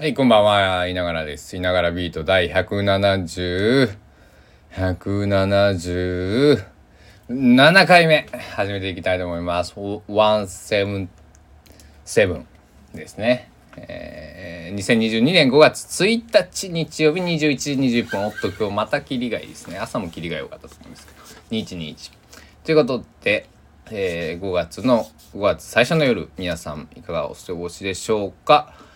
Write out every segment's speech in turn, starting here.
はい、こんばんは。いながらです。いながらビート第170、177回目、始めていきたいと思います。177ですね。えー、2022年5月1日日曜日21時20分。おっと、今日また切りがいいですね。朝も切りが良かったと思うんですけど。2121。ということで、えー、5月の5月最初の夜、皆さんいかがお過ごしでしょうか？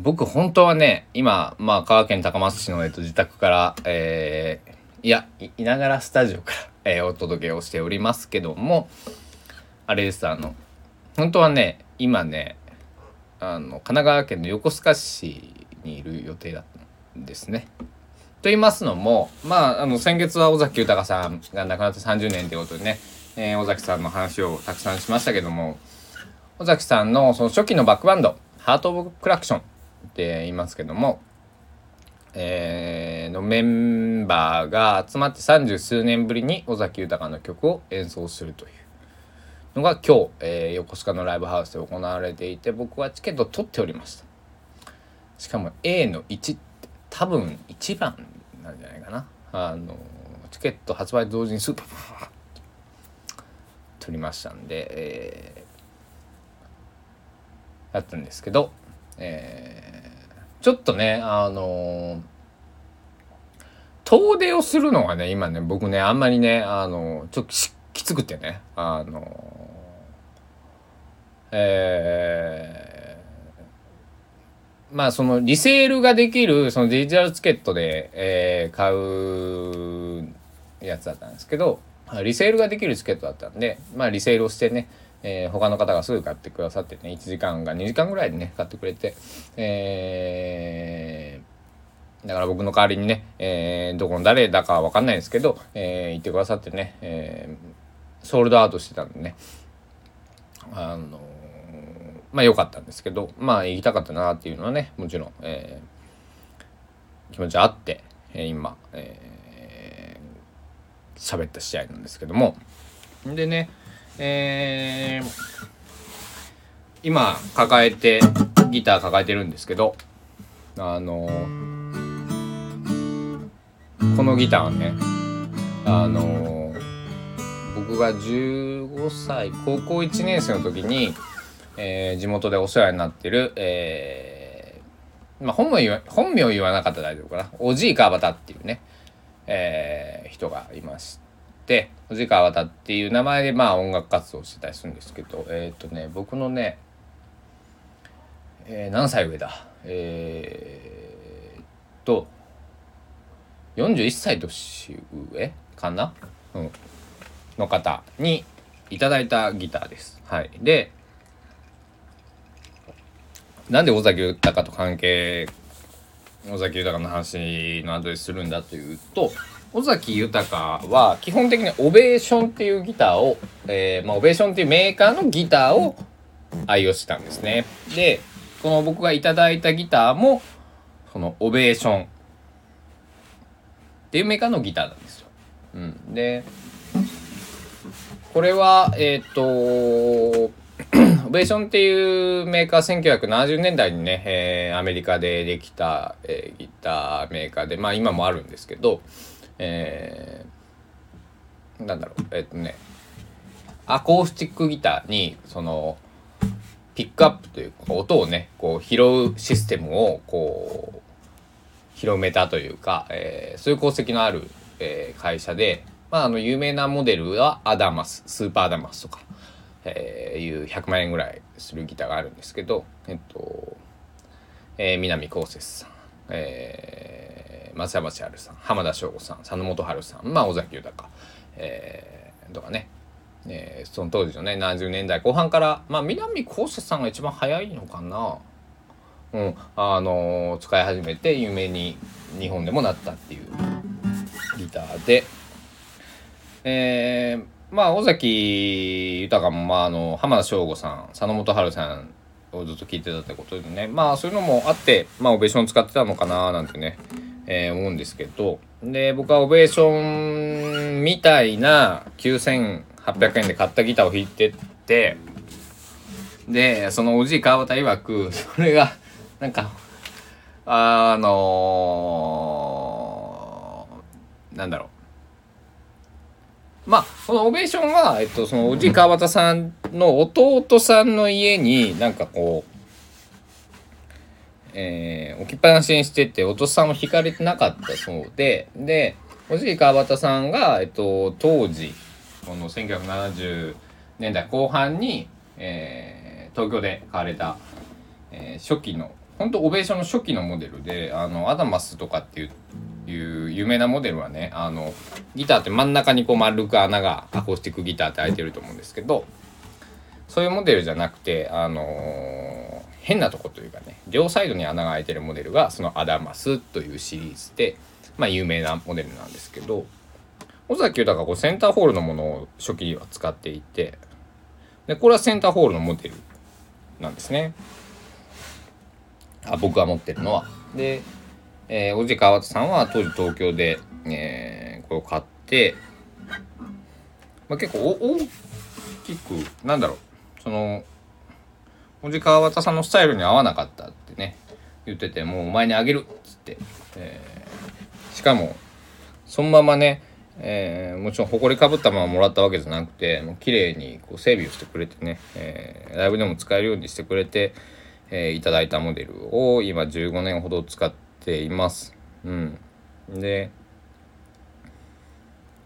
僕本当はね今まあ香川県高松市の、えっと、自宅からえー、いやいながらスタジオから、えー、お届けをしておりますけどもあれですあの本当はね今ねあの神奈川県の横須賀市にいる予定だったんですね。と言いますのもまああの先月は尾崎豊さんが亡くなって30年ということでね、えー、尾崎さんの話をたくさんしましたけども尾崎さんのその初期のバックバンドハート・オブ・クラクションって言いますけども、えー、のメンバーが集まって三十数年ぶりに尾崎豊の曲を演奏するというのが今日、えー、横須賀のライブハウスで行われていて僕はチケットを取っておりました。しかも A の1って多分1番なんじゃないかな。あのチケット発売同時にスーパー取りましたんで、えー、だったんですけどえー、ちょっとねあのー、遠出をするのがね今ね僕ねあんまりねあのー、ちょっときつくてねあのえ、まあそのリセールができるそのデジタルチケットで、え、買うやつだったんですけどリセールができるチケットだったんでまあリセールをしてねえー、他の方がすぐ買ってくださってね1時間が2時間ぐらいでね買ってくれて、えー、だから僕の代わりにね、えー、どこの誰だかは分かんないですけど、えー、言ってくださってね、えー、ソールドアウトしてたんでね。あのまあ良かったんですけどまあ行きたかったなっていうのはねもちろん、えー、気持ちあって、えー、今えー、喋った試合なんですけども。でねえー、今抱えてギター抱えてるんですけどあのこのギターはねあの僕が15歳高校1年生の時に、えー、地元でお世話になってる、えー、まあ本名言わ本名言わなかったら大丈夫かなおじい川端っていうね、えー、人がいまして。藤川渡っていう名前でまあ音楽活動してたりするんですけどえっ、ー、とね僕のね、えー、何歳上だ？えー、と41歳年上かな、うん、の方にいただいたギターです。はい、でなんで尾崎豊と関係尾崎豊の話の後でするんだというと尾崎豊は基本的にオベーションっていうギターを、えー、まあ、オベーションっていうメーカーのギターを愛用してたんですね。で、この僕がいただいたギターも、そのオベーションっていうメーカーのギターなんですよ。うん。で、これは、えっ、ー、と、オベーションっていうメーカー1970年代にね、えー、アメリカでできた、えー、ギターメーカーで、まあ今もあるんですけど、えー、なんだろうえっとねアコースティックギターにそのピックアップというか音をねこう拾うシステムをこう広めたというか、えー、そういう功績のある、えー、会社で、まあ、あの有名なモデルはアダマススーパーアダマスとか、えー、いう100万円ぐらいするギターがあるんですけどえっと、えー、南こうせつさん、えー松山千春さん浜田省吾さん佐野元春さんまあ尾崎豊、えー、とかね、えー、その当時のね70年代後半からまあ南こうせさんが一番早いのかな。うん。あのー、使い始めて有名に日本でもなったっていうギターで。えー、まあ尾崎豊も、まあ、あの浜田省吾さん佐野元春さんをずっと聞いてたってことでね。まあそういうのもあってまあオベーション使ってたのかななんてね。えー、思うんですけど、で、僕はオベーションみたいな9800円で買ったギターを弾いてって、で、そのおじい川端曰く、それがなんかあのー、なんだろう。まあこのオベーションは、えっと、そのおじい川端さんの弟さんの家になんかこうえー、置きっぱなしにしててお父さんも引かれてなかったそうででおじい川端さんが、えっと、当時この1970年代後半に、えー、東京で買われた、えー、初期の本当オベーションの初期のモデルであのアダマスとかっていういう有名なモデルはねあのギターって真ん中にこう丸く穴がアコースティックギターって開いてると思うんですけどそういうモデルじゃなくてあの、変なとこというかね両サイドに穴が開いてるモデルがそのアダマスというシリーズでまあ有名なモデルなんですけど尾崎豊がこうセンターホールのものを初期には使っていてでこれはセンターホールのモデルなんですね。あ僕が持ってるのは。で、えー、おじ川さんは当時東京で、えー、これを買って、まあ、結構大きくなんだろうそのおじ川端さんのスタイルに合わなかったってね言っててもうお前にあげるっつって、えー、しかもそのままね、えー、もちろん埃かぶったままもらったわけじゃなくてもう綺麗にこう整備をしてくれてね、えー、ライブでも使えるようにしてくれて、えー、いただいたモデルを今15年ほど使っています。うん、で、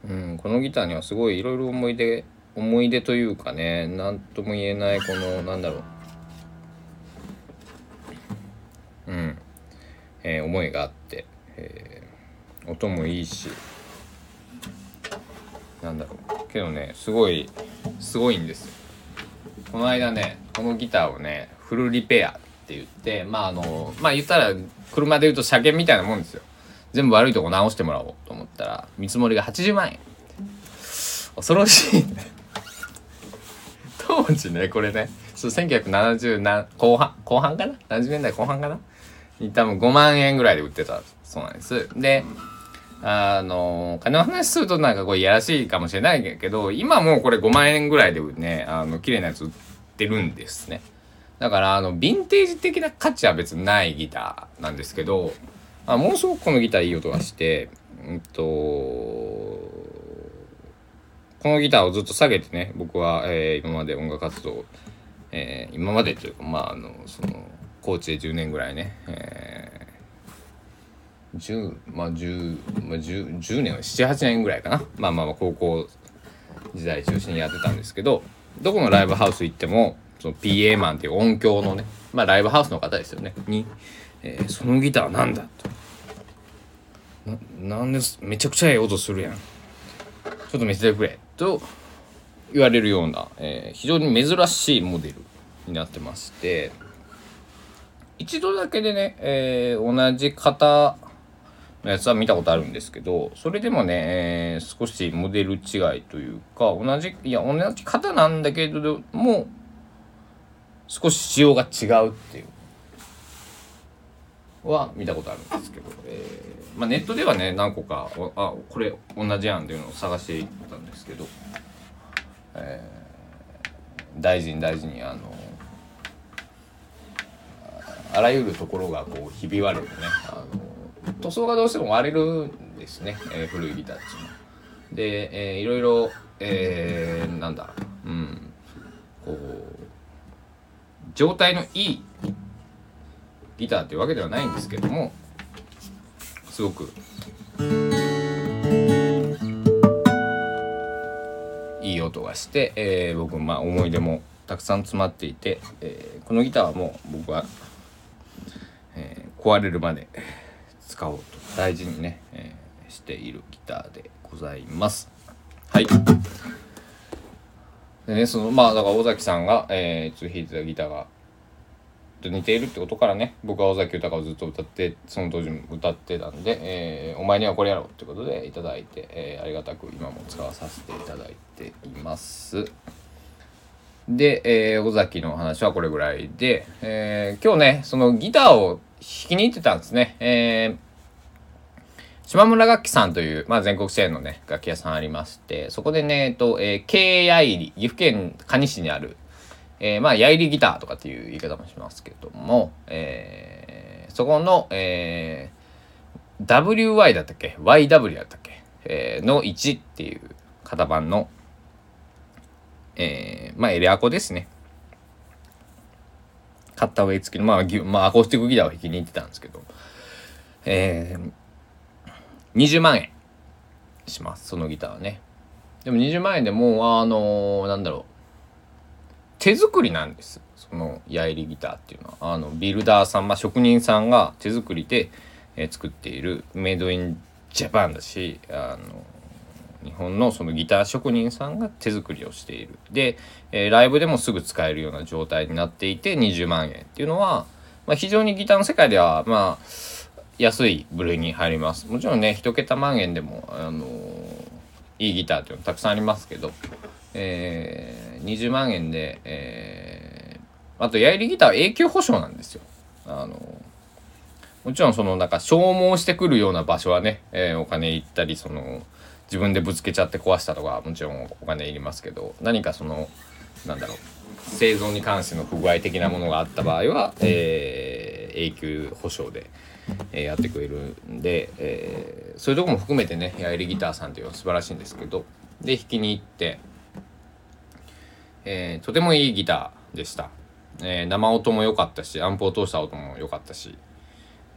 うん、このギターにはすごいいろいろ思い出思い出というかね何とも言えないこのなんだろううん、えー、思いがあって、えー、音もいいしなんだろう。けどねすごいすごいんですこの間ねこのギターをねフルリペアって言ってまああのまあ言ったら車で言うと車検みたいなもんですよ。全部悪いとこ直してもらおうと思ったら見積もりが80万円。恐ろしい当時ねこれね1970な後半後半かな？70年代後半かな？多分5万円ぐらいで売ってたそうなんです。で、あの、金の話するとなんかこういやらしいかもしれないけど、今もうこれ5万円ぐらいでね、あの、綺麗なやつ売ってるんですね。だから、あの、ヴィンテージ的な価値は別にないギターなんですけど、あものすごくこのギターいい音がして、うんと、このギターをずっと下げてね、僕は、えー、今まで音楽活動、えー、今までというか、まあ、あの、その、高知で10年ぐらいね、えー、10まあ10、まあ10、年は78年ぐらいかな。まあまあまあ高校時代中心にやってたんですけどどこのライブハウス行ってもその PA マンっていう音響のねまあライブハウスの方ですよね。に、えー、そのギターなんだと。ななんです。めちゃくちゃええ音するやん。ちょっと見せてくれと言われるような、えー、非常に珍しいモデルになってまして。一度だけでね、えー、同じ型のやつは見たことあるんですけど、それでもね、えー、少しモデル違いというか、同じ、いや、同じ型なんだけれども、少し仕様が違うっていう、は見たことあるんですけど、えー、まあ、ネットではね、何個か、あ、これ同じやんっていうのを探していったんですけど、えー、大事に大事に、あの、あらゆるところがこうひび割れてねあの塗装がどうしても割れるんですね、えー、古いギターっていうのは。で、えー、いろいろ、えー、なんだううんこう状態のいいギターっていうわけではないんですけどもすごくいい音がして、えー、僕まあ思い出もたくさん詰まっていて、えー、このギターはもう僕は、壊れるまで使おうと大事にね、えー、しているギターでございます。はい。でね、そのまあだから尾崎さんが、えー、弾いてたギターがと似ているってことからね僕は尾崎豊をずっと歌ってその当時も歌ってたんで、えー、お前にはこれやろうってことでいただいて、えー、ありがたく今も使わさせていただいています。で、えー、尾崎の話はこれぐらいで、えー、今日ね、そのギターを弾きに行ってたんですね。えー、島村楽器さんという、まあ、全国チェーンのね、楽器屋さんありまして、そこでね、えっと、えー、京やいり、岐阜県可児市にある、えー、まあ、やいりギターとかっていう言い方もしますけども、えそこの、えー、WY だったっけ ?YW だったっけ、えー、の1っていう型番の、えー、まあエレアコですね。買った上付きの、まあ、まあ、アコースティックギターを弾きに行ってたんですけど、えー、20万円します、そのギターはね。でも20万円でもう、あのー、なんだろう、手作りなんです。その矢入りギターっていうのは。あの、ビルダーさん、まあ、職人さんが手作りで、えー、作っているメイドインジャパンだし、あの、日本のそのギター職人さんが手作りをしている。で、えー、ライブでもすぐ使えるような状態になっていて20万円っていうのは、まあ、非常にギターの世界では、まあ、安い部類に入ります。もちろんね、一桁万円でも、あのいいギターっていうのたくさんありますけど、えー、20万円で、えー、あと、やりギターは永久保証なんですよ。あのもちろんそのなんか消耗してくるような場所はね、えー、お金いったりその自分でぶつけちゃって壊したとかもちろんお金いりますけど何かそのなんだろう製造に関しての不具合的なものがあった場合は、えー、永久保証で、えー、やってくれるんで、えー、そういうとこも含めてねやりギターさんっていうのは素晴らしいんですけどで弾きに行って、えー、とてもいいギターでした、えー、生音も良かったしアンプを通した音も良かったし、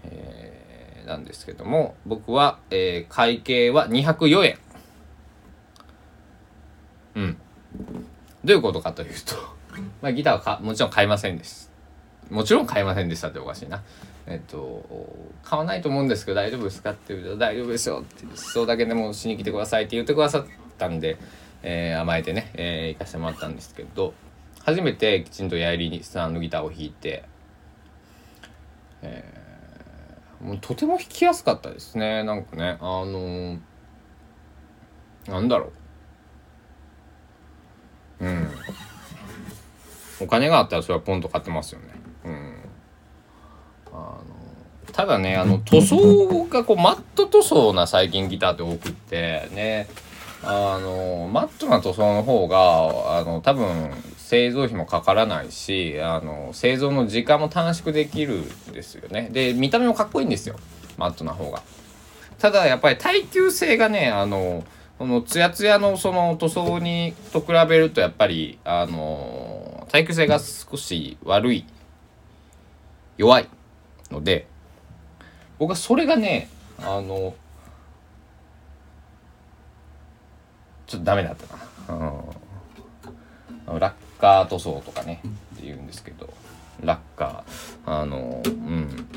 えー、なんですけども僕は、えー、会計は204円。うん。どういうことかというと まあギターはかもちろん買いませんです。もちろん買いませんでしたっておかしいな。えっと買わないと思うんですけど大丈夫ですかって言うと大丈夫ですよってそうだけでもしに来てくださいって言ってくださったんで、えー、甘えてね、えー、行かせてもらったんですけど初めてきちんとやりさんのギターを弾いて、えー、もうとても弾きやすかったですね。なんかねあのー、なんだろう。うん。お金があったらそれはポンと買ってますよね。うん。あのただねあの 塗装がこうマット塗装な最近ギターって多くってね。あのマットな塗装の方があの多分製造費もかからないしあの製造の時間も短縮できるんですよね。で見た目もかっこいいんですよ。マットな方が。ただやっぱり耐久性がねあのこのツヤツヤのその塗装にと比べるとやっぱりあの耐久性が少し悪い弱いので僕はそれがねあのちょっとダメだったな、うん、ラッカー塗装とかねって言うんですけどラッカーあのうん。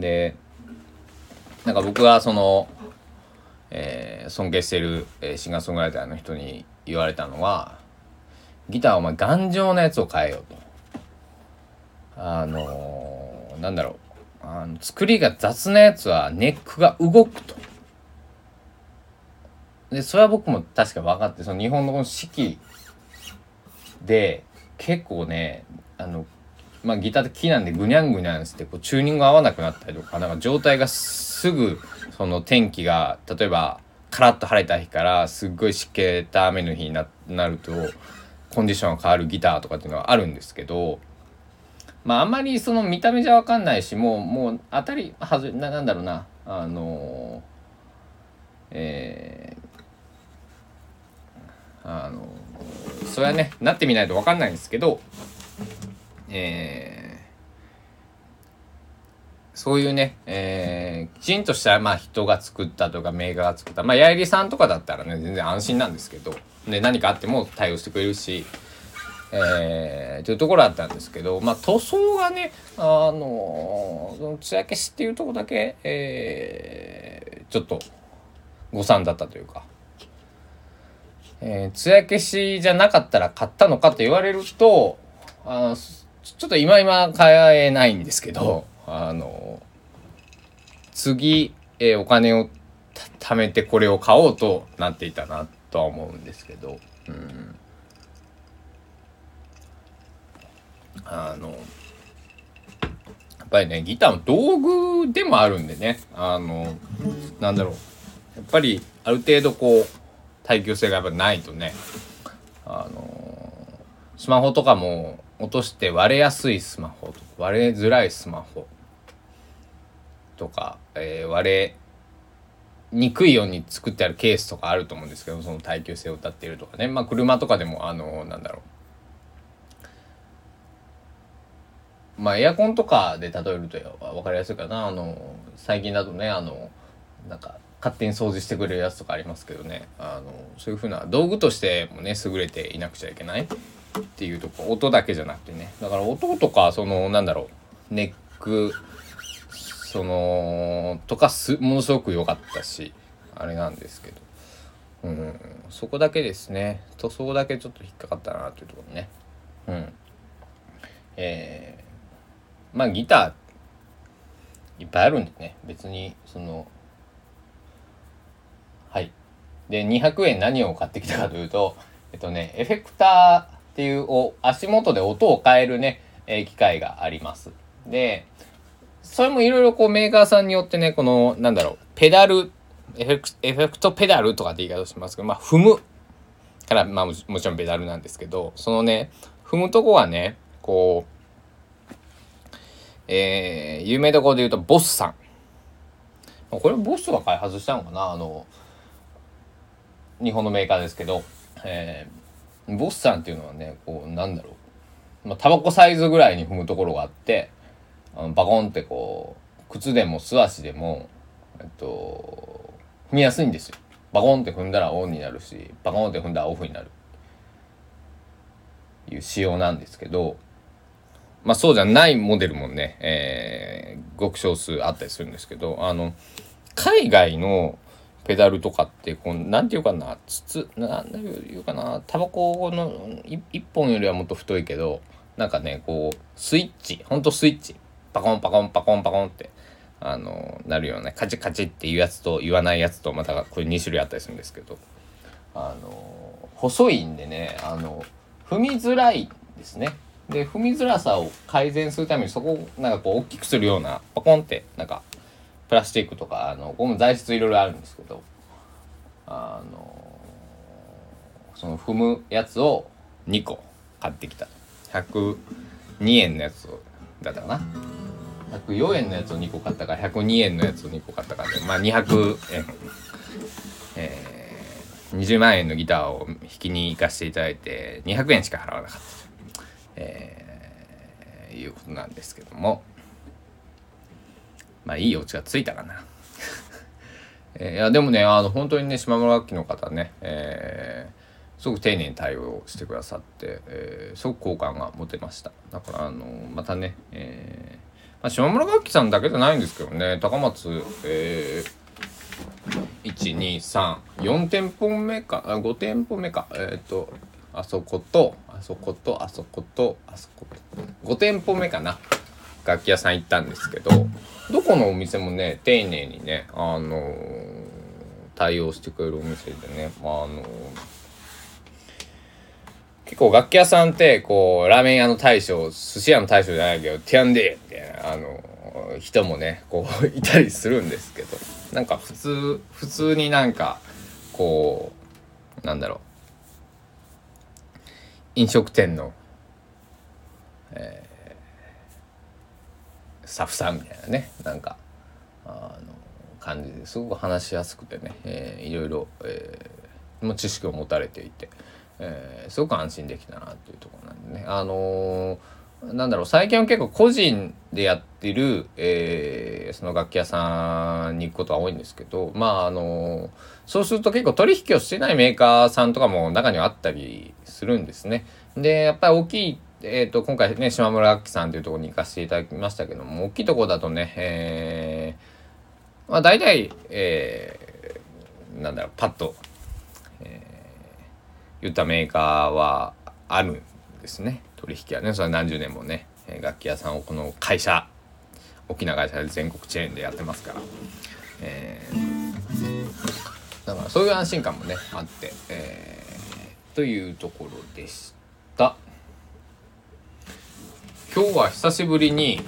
でなんか僕はそのえー、尊敬してる、えー、シンガーソングライターの人に言われたのはギターお前頑丈なやつを変えようと。あのー、なんだろうあの作りが雑なやつはネックが動くと。でそれは僕も確か分かってその日本のこの四季で結構ねあのまあギターって木なんでぐにゃんぐにゃんしてこうチューニング合わなくなったりとかなんか状態がすぐその天気が例えばカラッと晴れた日からすっごい湿気た雨の日になるとコンディションが変わるギターとかっていうのはあるんですけどまああんまりその見た目じゃ分かんないしもうもう当たりはずななんだろうなあのえー、あのそれはねなってみないと分かんないんですけどえーそういうね、えー、きちんとしたまあ人が作ったとかメーカーが作った。まあ八重さんとかだったらね全然安心なんですけど。で何かあっても対応してくれるしえー、というところだったんですけど。まあ塗装がねあのその艶消しっていうとこだけ、えー、ちょっと誤算だったというか。えー、艶消しじゃなかったら買ったのかと言われるとあちょっと今今買えないんですけどあの次、えー、お金を貯めてこれを買おうとなっていたなとは思うんですけど、うん、あのやっぱりねギターの道具でもあるんでねあのなんだろうやっぱりある程度こう耐久性がやっぱないとねあのスマホとかも落として割れやすいスマホ割れづらいスマホとか、えー、割れにくいように作ってあるケースとかあると思うんですけどその耐久性を歌っているとかね。まあ車とかでもあのなんだろう。まあエアコンとかで例えると分かりやすいかな。あの最近だとねあのなんか勝手に掃除してくれるやつとかありますけどね。あのそういうふうな道具としてもね優れていなくちゃいけない。っていうとこ音だけじゃなくてね。だから音とかそのなんだろうネックそのとかすものすごく良かったしあれなんですけど、うん、そこだけですね。塗装だけちょっと引っかかったなというところね。うん。えー、まあギターいっぱいあるんでね。別にそのはい。で200円何を買ってきたかというとえっとねエフェクターっていうお足元で音を変えるね、えー、機械がありますでそれもいろいろこうメーカーさんによってね、この、なんだろう、ペダル、エフェクエフェクトペダルとかって言い方しますけど、まあ、踏むから、まあもちろんペダルなんですけど、そのね、踏むとこはね、こう、えー、有名どころで言うと、ボスさん。これボスが開発したのかな？あの、日本のメーカーですけど、えー、ボスさんっていうのはね、こう、なんだろう。まあ、タバコサイズぐらいに踏むところがあって、あのバコンってこう靴でも素足でもえっと踏みやすいんですよバコンって踏んだらオンになるしバコンって踏んだらオフになるいう仕様なんですけどまあそうじゃないモデルもね、えー、ごく少数あったりするんですけどあの海外のペダルとかってこうなんていうかな筒なんていうかなタバコの1本よりはもっと太いけどなんかねこうスイッチほんとスイッチパコンパコンパコンパコンってあのなるようなカチカチっていうやつと言わないやつとまたこれ2種類あったりするんですけどあの細いんでねあの踏みづらいですね。で踏みづらさを改善するためにそこをなんかこう大きくするようなパコンってなんかプラスチックとかあのゴム材質いろいろあるんですけどあのその踏むやつを2個買ってきた。102円のやつをだったかな。104円のやつを2個買ったか102円のやつを2個買ったかでまあ200円、えー、20万円のギターを弾きに行かせていただいて200円しか払わなかった。と、えー、いうことなんですけども。まあいいお家がついたかな。え、いやでもねあの本当にね島村楽器の方ね、えー、すごく丁寧に対応してくださって、えー、すごく好感が持てましただからあのまたね、えーまあ、島村楽器さんだけじゃないんですけどね高松、えー、1234店舗目か5店舗目かえっ、ー、とあそことあそことあそことあそこと5店舗目かな楽器屋さん行ったんですけどどこのお店もね丁寧にねあのー、対応してくれるお店でね、まあ、あのー結構楽器屋さんってこうラーメン屋の大将寿司屋の大将じゃないけど「ティアンデー」みたいなあの人もねこう いたりするんですけどなんか普通普通になんかこうなんだろう。飲食店の、え、スタッフさんみたいなねなんかあの感じですごく話しやすくてね、えー、いろいろ、えー、知識を持たれていて。えー、すごく安心できたなっていうところなんでねあのー、なんだろう最近は結構個人でやってる、えー、その楽器屋さんに行くことが多いんですけどまああのそうすると結構取引をしてないメーカーさんとかも中にはあったりするんですね。でやっぱり大きいえーと、今回ね島村楽器さんというところに行かせていただきましたけども大きいところだとね、えー、まあ大体、えー、なんだろうパッと、えー言ったメーカーはあるんですね。取引はねそれは何十年もね楽器屋さんをこの会社大きな会社で全国チェーンでやってますから、えー、だからそういう安心感もねあって、えー、というところでした。今日は久しぶりに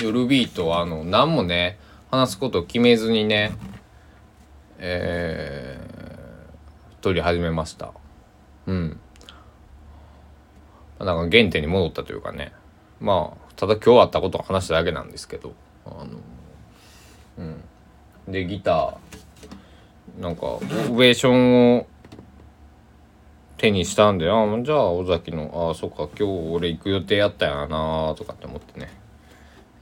夜ビートあの何もね話すことを決めずにねえー撮り始めました。うん。なんか原点に戻ったというかね。まあただ今日あったことを話しただけなんですけどあのうん、でギターなんかオベーションを手にしたんであじゃあ尾崎のああそっか今日俺行く予定やったやなとかって思ってね、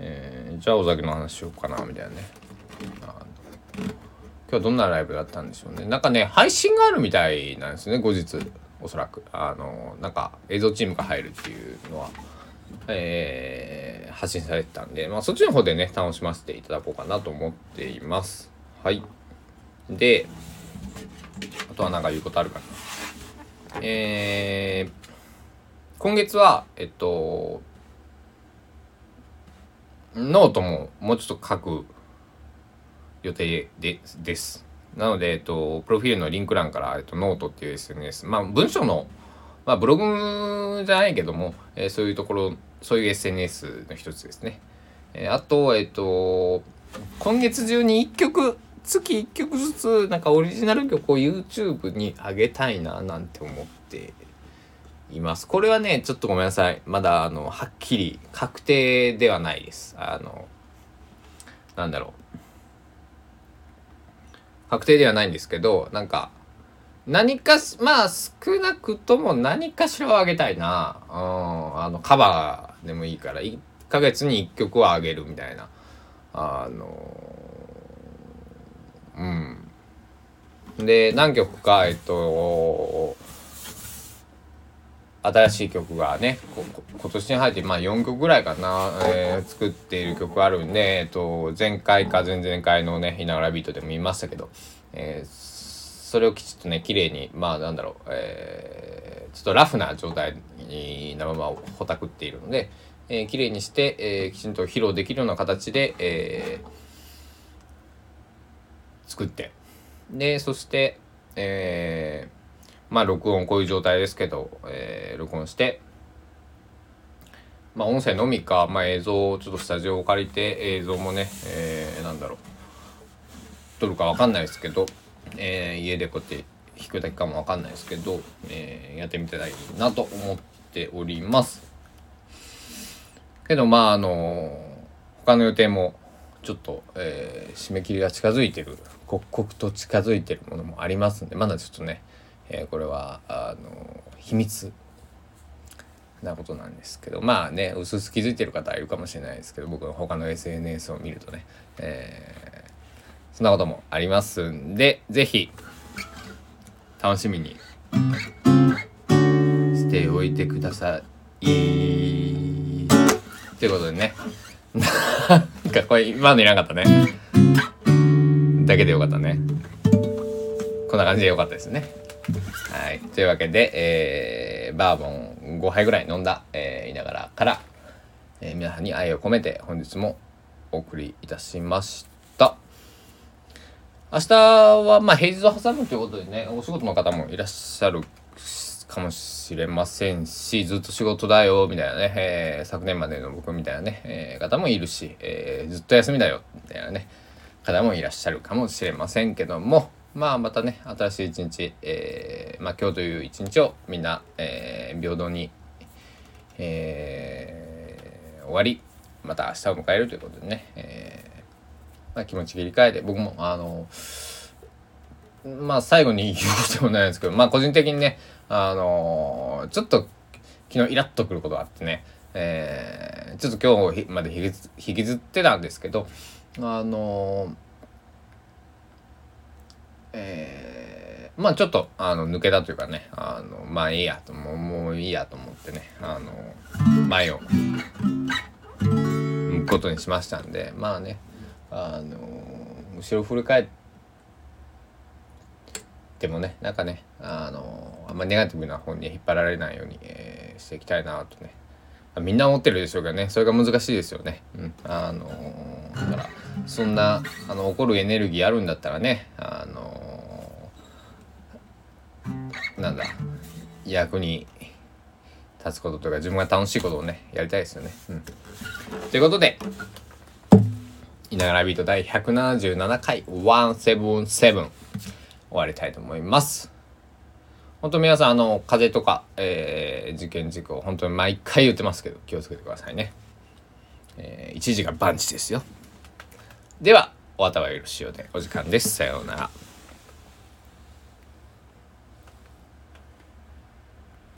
えー、じゃあ尾崎の話しようかなみたいなね。今日どんなライブだったんでしょうね。なんかね配信があるみたいなんですね後日。おそらく。あのなんか映像チームが入るっていうのは。えー、発信されてたんで、まあ、そっちの方でね楽しませていただこうかなと思っています。はい。であとは何か言うことあるかな。えー、今月はえっとノートももうちょっと書く予定でです。なので、えっと、プロフィールのリンク欄から、えっと、ノートっていう SNS、まあ、文章の、まあ、ブログじゃないけども、えー、そういうところ、そういう SNS の一つですね。えー、あと、えっと、今月中に1曲、月1曲ずつ、なんかオリジナル曲を YouTube に上げたいな、なんて思っています。これはね、ちょっとごめんなさい。まだ、あの、はっきり確定ではないです。あの、なんだろう。確定ではないんですけど、なんか、何かし、まあ少なくとも何かしらをあげたいな。うん、あの、カバーでもいいから、1ヶ月に1曲はあげるみたいな。あの、うん。で、何曲か、えっと、新しい曲がね今年に入ってまあ4曲ぐらいかな、えー、作っている曲あるんで、えっと、前回か前々回のね「ひながらビート」でも見ましたけど、えー、それをきちっとね綺麗にまあなんだろう、えー、ちょっとラフな状態なままほたくっているので、えー、綺麗にして、えー、きちんと披露できるような形で、えー、作って。でそして、えー、まあ録音こういう状態ですけど、えー、録音して、まあ音声のみか、まあ映像を、ちょっとスタジオを借りて映像もね、えー、なんだろう、撮るかわかんないですけど、えー、家でこうやって弾くだけかもわかんないですけど、えー、やってみたらいいなと思っております。けどまああの他の予定もちょっと、えー、締め切りが近づいてる刻々と近づいてるものもありますんでまだちょっとねえー、これはあの秘密なことなんですけどまあねうすうす気づいてる方いるかもしれないですけど僕の他の SNS を見るとね、えー、そんなこともありますんで是非楽しみにしておいてください。ということでね なんかこれ今のいらなかったねだけでよかったねこんな感じでよかったですねはい。というわけで、えー、バーボン5杯ぐらい飲んだ、えー、いながらから、えー、皆さんに愛を込めて本日もお送りいたしました。明日は、まあ、平日を挟むということでね、お仕事の方もいらっしゃるかもしれませんし、ずっと仕事だよ、みたいなね、えー、昨年までの僕みたいなね、えー、方もいるし、えー、ずっと休みだよ、みたいなね、方もいらっしゃるかもしれませんけども、まあまたね新しい一日、えー、まあ、今日という一日をみんな、えー、平等に、えー、終わりまた明日を迎えるということでね、えまあ、気持ち切り替えて僕もあのまあ最後に言うこともないんですけどまあ個人的にねあのちょっと昨日イラッとくることがあってね、えちょっと今日まで引きずってたんですけどあのえー、まあちょっとあの抜けたというかねあのまあいいやともう。もういいやと思ってねあの前を向くことにしましたんでまあねあの後ろ振り返ってもねなんかねあのあんまりネガティブな方に引っ張られないように、えー、していきたいなとね。みんな思ってるでしょうけどねそれが難しいですよね。うん、あのだからそんなあの怒るエネルギーあるんだったらねあのなんだ役に立つこととか自分が楽しいことをねやりたいですよね。うん、ということで「いながらビート第177回177」終わりたいと思います。本当皆さんあの風邪とか、えー、事件事故本当に毎回言ってますけど気をつけてくださいね。えー、一時が万事ですよ。ではお後がよろしいようでお時間です。さようなら。